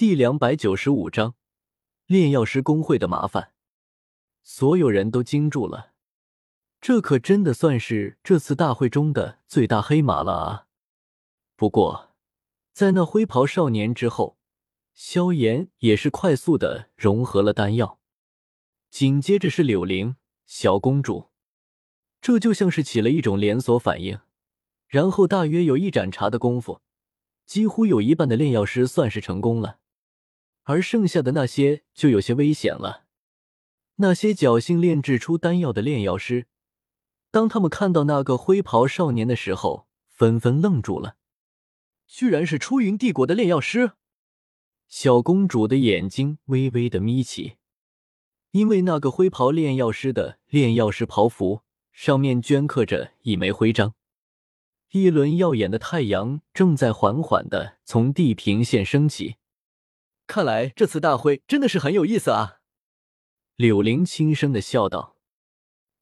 第两百九十五章炼药师工会的麻烦。所有人都惊住了，这可真的算是这次大会中的最大黑马了啊！不过，在那灰袍少年之后，萧炎也是快速的融合了丹药，紧接着是柳玲、小公主，这就像是起了一种连锁反应。然后大约有一盏茶的功夫，几乎有一半的炼药师算是成功了。而剩下的那些就有些危险了。那些侥幸炼制出丹药的炼药师，当他们看到那个灰袍少年的时候，纷纷愣住了。居然是出云帝国的炼药师！小公主的眼睛微微的眯起，因为那个灰袍炼药师的炼药师袍服上面镌刻着一枚徽章，一轮耀眼的太阳正在缓缓的从地平线升起。看来这次大会真的是很有意思啊！柳玲轻声的笑道：“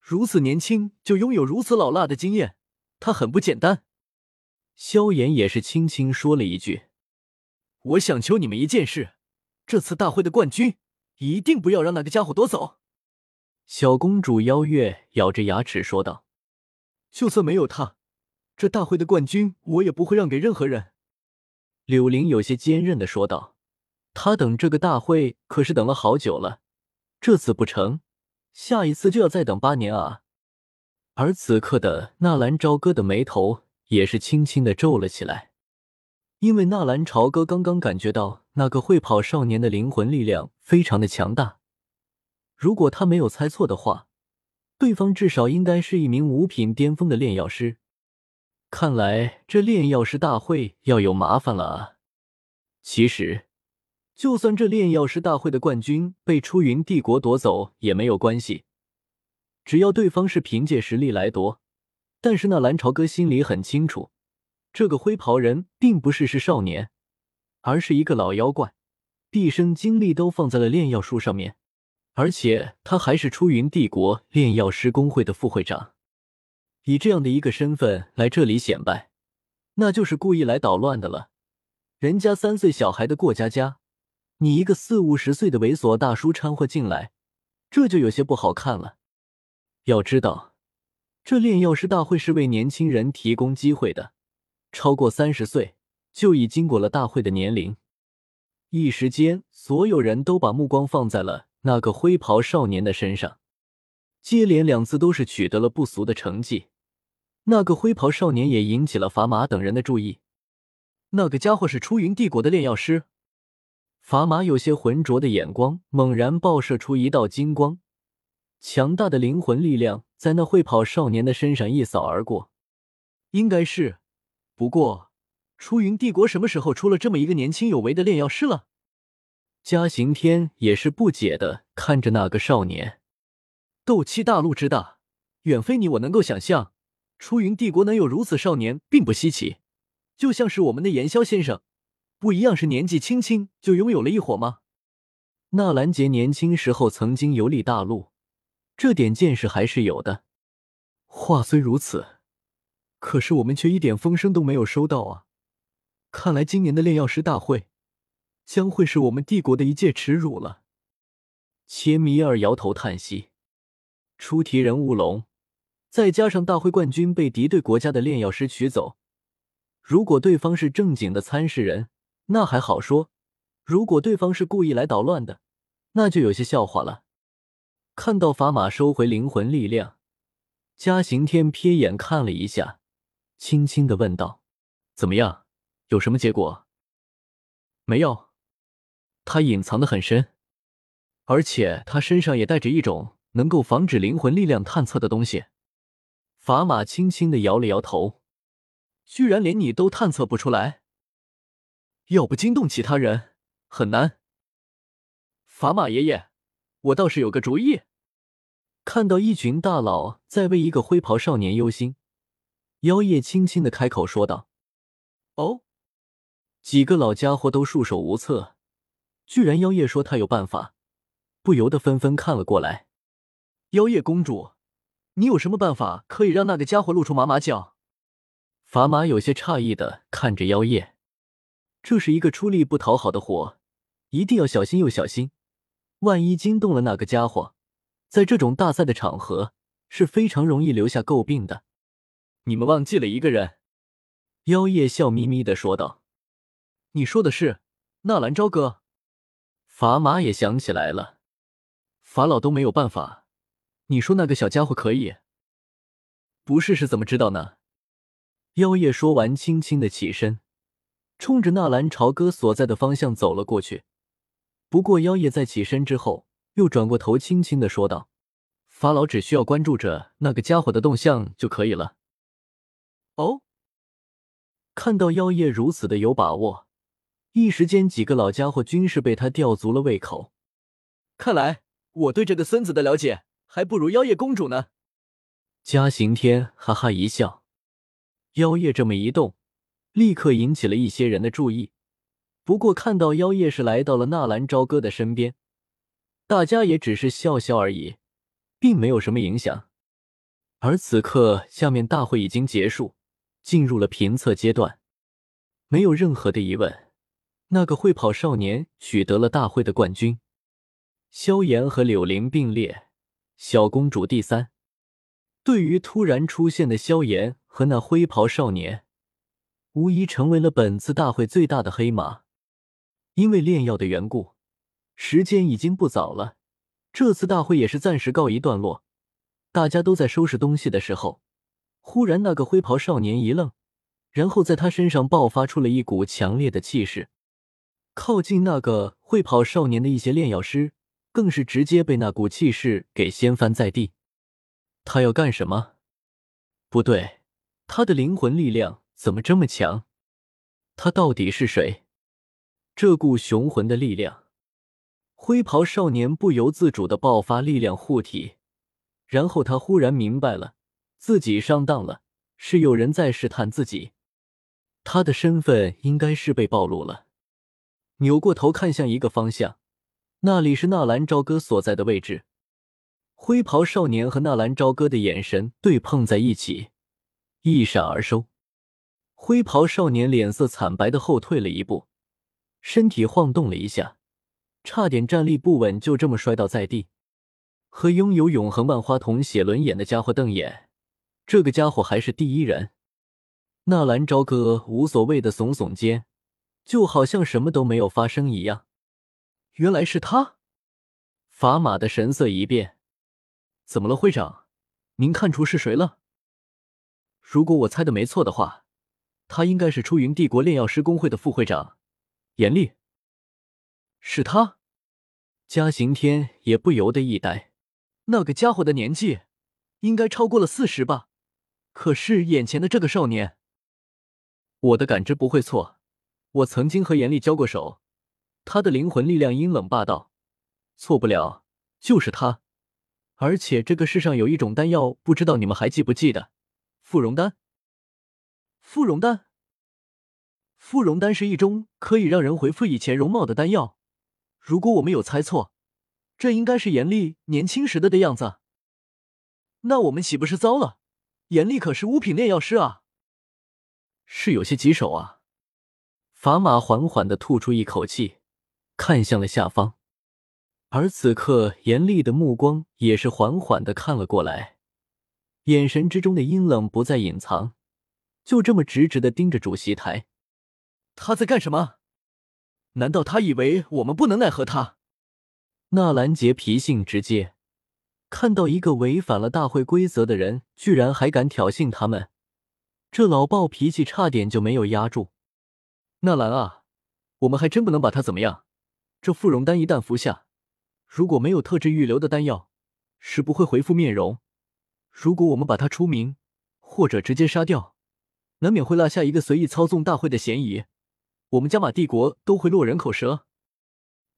如此年轻就拥有如此老辣的经验，他很不简单。”萧炎也是轻轻说了一句：“我想求你们一件事，这次大会的冠军一定不要让那个家伙夺走。”小公主邀月咬着牙齿说道：“就算没有他，这大会的冠军我也不会让给任何人。”柳玲有些坚韧的说道。他等这个大会可是等了好久了，这次不成，下一次就要再等八年啊！而此刻的纳兰朝歌的眉头也是轻轻的皱了起来，因为纳兰朝歌刚刚感觉到那个会跑少年的灵魂力量非常的强大，如果他没有猜错的话，对方至少应该是一名五品巅峰的炼药师。看来这炼药师大会要有麻烦了啊！其实。就算这炼药师大会的冠军被出云帝国夺走也没有关系，只要对方是凭借实力来夺。但是那蓝朝歌心里很清楚，这个灰袍人并不是是少年，而是一个老妖怪，毕生精力都放在了炼药术上面，而且他还是出云帝国炼药师工会的副会长，以这样的一个身份来这里显摆，那就是故意来捣乱的了。人家三岁小孩的过家家。你一个四五十岁的猥琐大叔掺和进来，这就有些不好看了。要知道，这炼药师大会是为年轻人提供机会的，超过三十岁就已经过了大会的年龄。一时间，所有人都把目光放在了那个灰袍少年的身上。接连两次都是取得了不俗的成绩，那个灰袍少年也引起了砝码等人的注意。那个家伙是出云帝国的炼药师。砝码有些浑浊的眼光猛然爆射出一道金光，强大的灵魂力量在那会跑少年的身上一扫而过。应该是，不过出云帝国什么时候出了这么一个年轻有为的炼药师了？嘉刑天也是不解的看着那个少年。斗气大陆之大，远非你我能够想象。出云帝国能有如此少年，并不稀奇。就像是我们的炎霄先生。不一样是年纪轻轻就拥有了一伙吗？纳兰杰年轻时候曾经游历大陆，这点见识还是有的。话虽如此，可是我们却一点风声都没有收到啊！看来今年的炼药师大会将会是我们帝国的一届耻辱了。切米尔摇头叹息。出题人乌龙，再加上大会冠军被敌对国家的炼药师取走，如果对方是正经的参试人。那还好说，如果对方是故意来捣乱的，那就有些笑话了。看到砝码收回灵魂力量，嘉刑天瞥眼看了一下，轻轻的问道：“怎么样？有什么结果？”“没有，他隐藏的很深，而且他身上也带着一种能够防止灵魂力量探测的东西。”砝码轻轻的摇了摇头：“居然连你都探测不出来。”要不惊动其他人很难。砝码爷爷，我倒是有个主意。看到一群大佬在为一个灰袍少年忧心，妖夜轻轻的开口说道：“哦。”几个老家伙都束手无策，居然妖夜说他有办法，不由得纷纷看了过来。妖夜公主，你有什么办法可以让那个家伙露出马马脚？砝码有些诧异的看着妖夜。这是一个出力不讨好的活，一定要小心又小心，万一惊动了那个家伙，在这种大赛的场合是非常容易留下诟病的。你们忘记了一个人。”妖夜笑眯眯的说道：“你说的是纳兰朝歌？”法马也想起来了，法老都没有办法，你说那个小家伙可以？不试试怎么知道呢？妖夜说完，轻轻的起身，冲着纳兰朝歌所在的方向走了过去。不过，妖夜在起身之后，又转过头，轻轻的说道：“法老只需要关注着那个家伙的动向就可以了。”哦。看到妖夜如此的有把握，一时间几个老家伙均是被他吊足了胃口。看来我对这个孙子的了解还不如妖夜公主呢。嘉刑天哈哈一笑，妖夜这么一动，立刻引起了一些人的注意。不过看到妖夜是来到了纳兰朝歌的身边，大家也只是笑笑而已，并没有什么影响。而此刻，下面大会已经结束。进入了评测阶段，没有任何的疑问，那个会跑少年取得了大会的冠军。萧炎和柳玲并列，小公主第三。对于突然出现的萧炎和那灰袍少年，无疑成为了本次大会最大的黑马。因为炼药的缘故，时间已经不早了，这次大会也是暂时告一段落。大家都在收拾东西的时候。忽然，那个灰袍少年一愣，然后在他身上爆发出了一股强烈的气势。靠近那个会跑少年的一些炼药师，更是直接被那股气势给掀翻在地。他要干什么？不对，他的灵魂力量怎么这么强？他到底是谁？这股雄浑的力量，灰袍少年不由自主的爆发力量护体，然后他忽然明白了。自己上当了，是有人在试探自己，他的身份应该是被暴露了。扭过头看向一个方向，那里是纳兰朝歌所在的位置。灰袍少年和纳兰朝歌的眼神对碰在一起，一闪而收。灰袍少年脸色惨白的后退了一步，身体晃动了一下，差点站立不稳，就这么摔倒在地。和拥有永恒万花筒写轮眼的家伙瞪眼。这个家伙还是第一人，纳兰朝歌无所谓的耸耸肩，就好像什么都没有发生一样。原来是他，法马的神色一变，怎么了，会长？您看出是谁了？如果我猜的没错的话，他应该是出云帝国炼药师工会的副会长严厉。是他，嘉刑天也不由得一呆，那个家伙的年纪应该超过了四十吧？可是眼前的这个少年，我的感知不会错。我曾经和严厉交过手，他的灵魂力量阴冷霸道，错不了，就是他。而且这个世上有一种丹药，不知道你们还记不记得？芙蓉丹。芙蓉丹，芙蓉丹是一种可以让人恢复以前容貌的丹药。如果我没有猜错，这应该是严厉年轻时的的样子。那我们岂不是糟了？严厉可是五品炼药师啊，是有些棘手啊。法马缓缓的吐出一口气，看向了下方，而此刻严厉的目光也是缓缓的看了过来，眼神之中的阴冷不再隐藏，就这么直直的盯着主席台。他在干什么？难道他以为我们不能奈何他？纳兰杰脾性直接。看到一个违反了大会规则的人，居然还敢挑衅他们，这老暴脾气差点就没有压住。纳兰啊，我们还真不能把他怎么样。这芙蓉丹一旦服下，如果没有特制预留的丹药，是不会恢复面容。如果我们把他出名，或者直接杀掉，难免会落下一个随意操纵大会的嫌疑，我们加玛帝国都会落人口舌。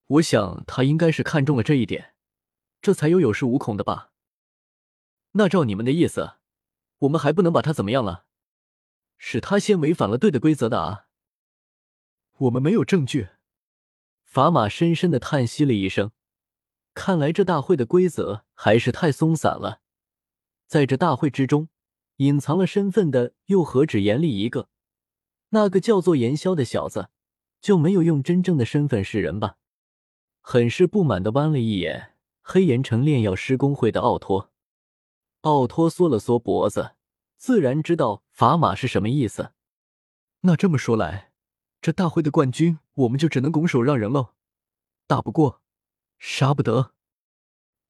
我想他应该是看中了这一点。这才有有恃无恐的吧？那照你们的意思，我们还不能把他怎么样了？是他先违反了队的规则的啊！我们没有证据。法马深深的叹息了一声，看来这大会的规则还是太松散了。在这大会之中，隐藏了身份的又何止严厉一个？那个叫做严萧的小子，就没有用真正的身份示人吧？很是不满的弯了一眼黑岩城炼药师工会的奥托。奥托缩了缩脖子，自然知道砝码是什么意思。那这么说来，这大会的冠军我们就只能拱手让人喽？打不过，杀不得。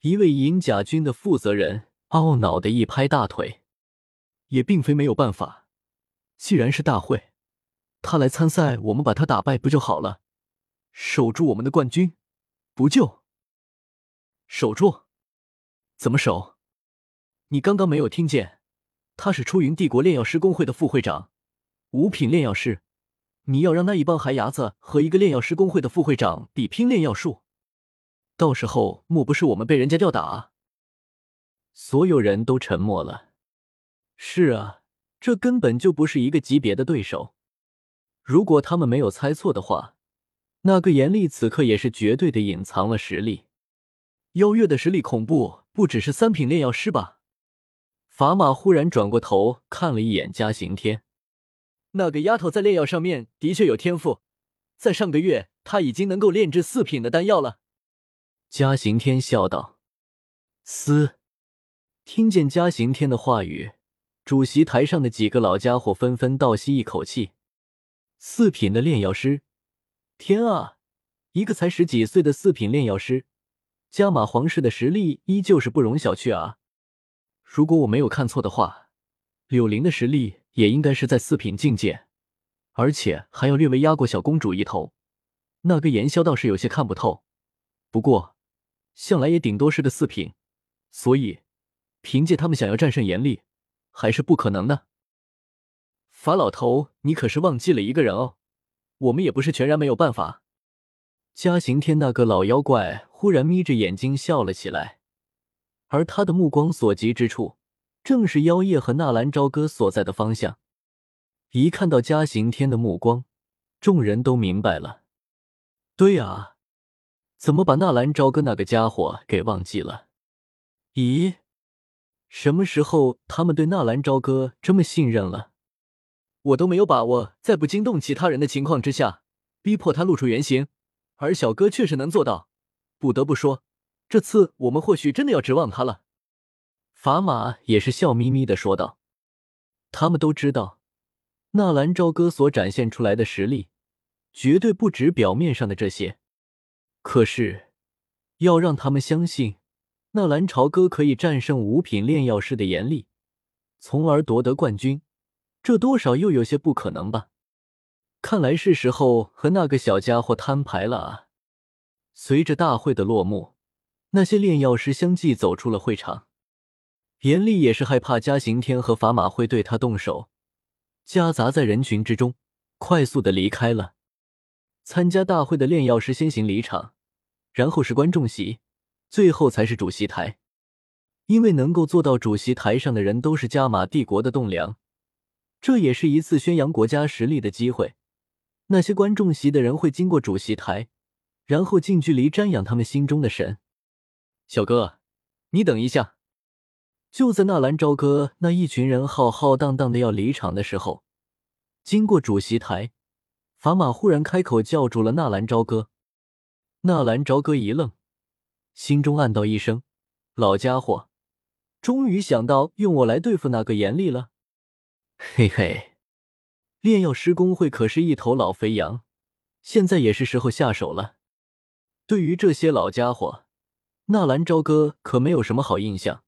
一位银甲军的负责人懊恼的一拍大腿，也并非没有办法。既然是大会，他来参赛，我们把他打败不就好了？守住我们的冠军，不就？守住？怎么守？你刚刚没有听见？他是出云帝国炼药师工会的副会长，五品炼药师。你要让那一帮孩伢子和一个炼药师工会的副会长比拼炼药术，到时候莫不是我们被人家吊打？所有人都沉默了。是啊，这根本就不是一个级别的对手。如果他们没有猜错的话，那个严厉此刻也是绝对的隐藏了实力。妖月的实力恐怖，不只是三品炼药师吧？法马忽然转过头看了一眼嘉行天，那个丫头在炼药上面的确有天赋，在上个月她已经能够炼制四品的丹药了。嘉行天笑道：“嘶！”听见嘉行天的话语，主席台上的几个老家伙纷纷倒吸一口气。四品的炼药师，天啊！一个才十几岁的四品炼药师，加玛皇室的实力依旧是不容小觑啊！如果我没有看错的话，柳林的实力也应该是在四品境界，而且还要略微压过小公主一头。那个炎萧倒是有些看不透，不过向来也顶多是个四品，所以凭借他们想要战胜严厉，还是不可能的。法老头，你可是忘记了一个人哦，我们也不是全然没有办法。嘉刑天那个老妖怪忽然眯着眼睛笑了起来。而他的目光所及之处，正是妖夜和纳兰朝歌所在的方向。一看到嘉刑天的目光，众人都明白了。对啊，怎么把纳兰朝歌那个家伙给忘记了？咦，什么时候他们对纳兰朝歌这么信任了？我都没有把握在不惊动其他人的情况之下，逼迫他露出原形，而小哥确实能做到。不得不说。这次我们或许真的要指望他了，法马也是笑眯眯的说道。他们都知道，纳兰朝歌所展现出来的实力，绝对不止表面上的这些。可是，要让他们相信纳兰朝歌可以战胜五品炼药师的严厉，从而夺得冠军，这多少又有些不可能吧？看来是时候和那个小家伙摊牌了啊！随着大会的落幕。那些炼药师相继走出了会场，严厉也是害怕嘉刑天和法马会对他动手，夹杂在人群之中，快速的离开了。参加大会的炼药师先行离场，然后是观众席，最后才是主席台。因为能够坐到主席台上的人都是加玛帝国的栋梁，这也是一次宣扬国家实力的机会。那些观众席的人会经过主席台，然后近距离瞻仰他们心中的神。小哥，你等一下！就在纳兰朝歌那一群人浩浩荡荡的要离场的时候，经过主席台，法马忽然开口叫住了纳兰朝歌。纳兰朝歌一愣，心中暗道一声：“老家伙，终于想到用我来对付那个严厉了。”嘿嘿，炼药师工会可是一头老肥羊，现在也是时候下手了。对于这些老家伙。纳兰朝歌可没有什么好印象。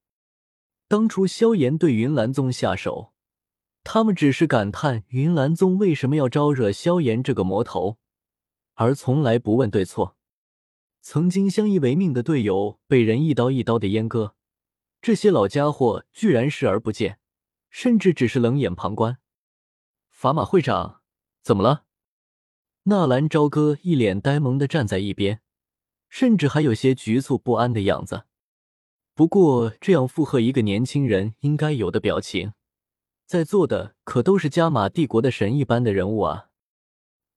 当初萧炎对云岚宗下手，他们只是感叹云岚宗为什么要招惹萧炎这个魔头，而从来不问对错。曾经相依为命的队友被人一刀一刀的阉割，这些老家伙居然视而不见，甚至只是冷眼旁观。法马会长，怎么了？纳兰朝歌一脸呆萌的站在一边。甚至还有些局促不安的样子。不过，这样附和一个年轻人应该有的表情，在座的可都是加玛帝国的神一般的人物啊！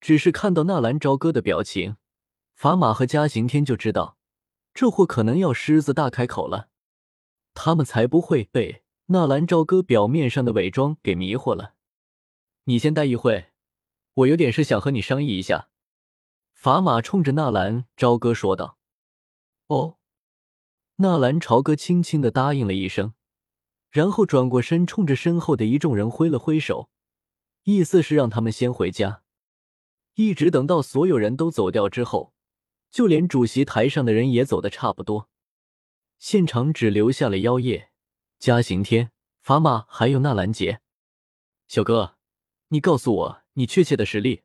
只是看到纳兰朝歌的表情，法马和嘉刑天就知道，这货可能要狮子大开口了。他们才不会被纳兰朝歌表面上的伪装给迷惑了。你先待一会，我有点事想和你商议一下。法玛冲着纳兰朝歌说道：“哦。”纳兰朝歌轻轻的答应了一声，然后转过身，冲着身后的一众人挥了挥手，意思是让他们先回家。一直等到所有人都走掉之后，就连主席台上的人也走的差不多，现场只留下了妖夜、嘉行天、法玛还有纳兰杰。小哥，你告诉我你确切的实力，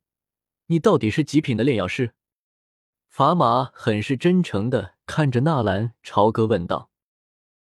你到底是极品的炼药师？法玛很是真诚的看着纳兰朝歌问道。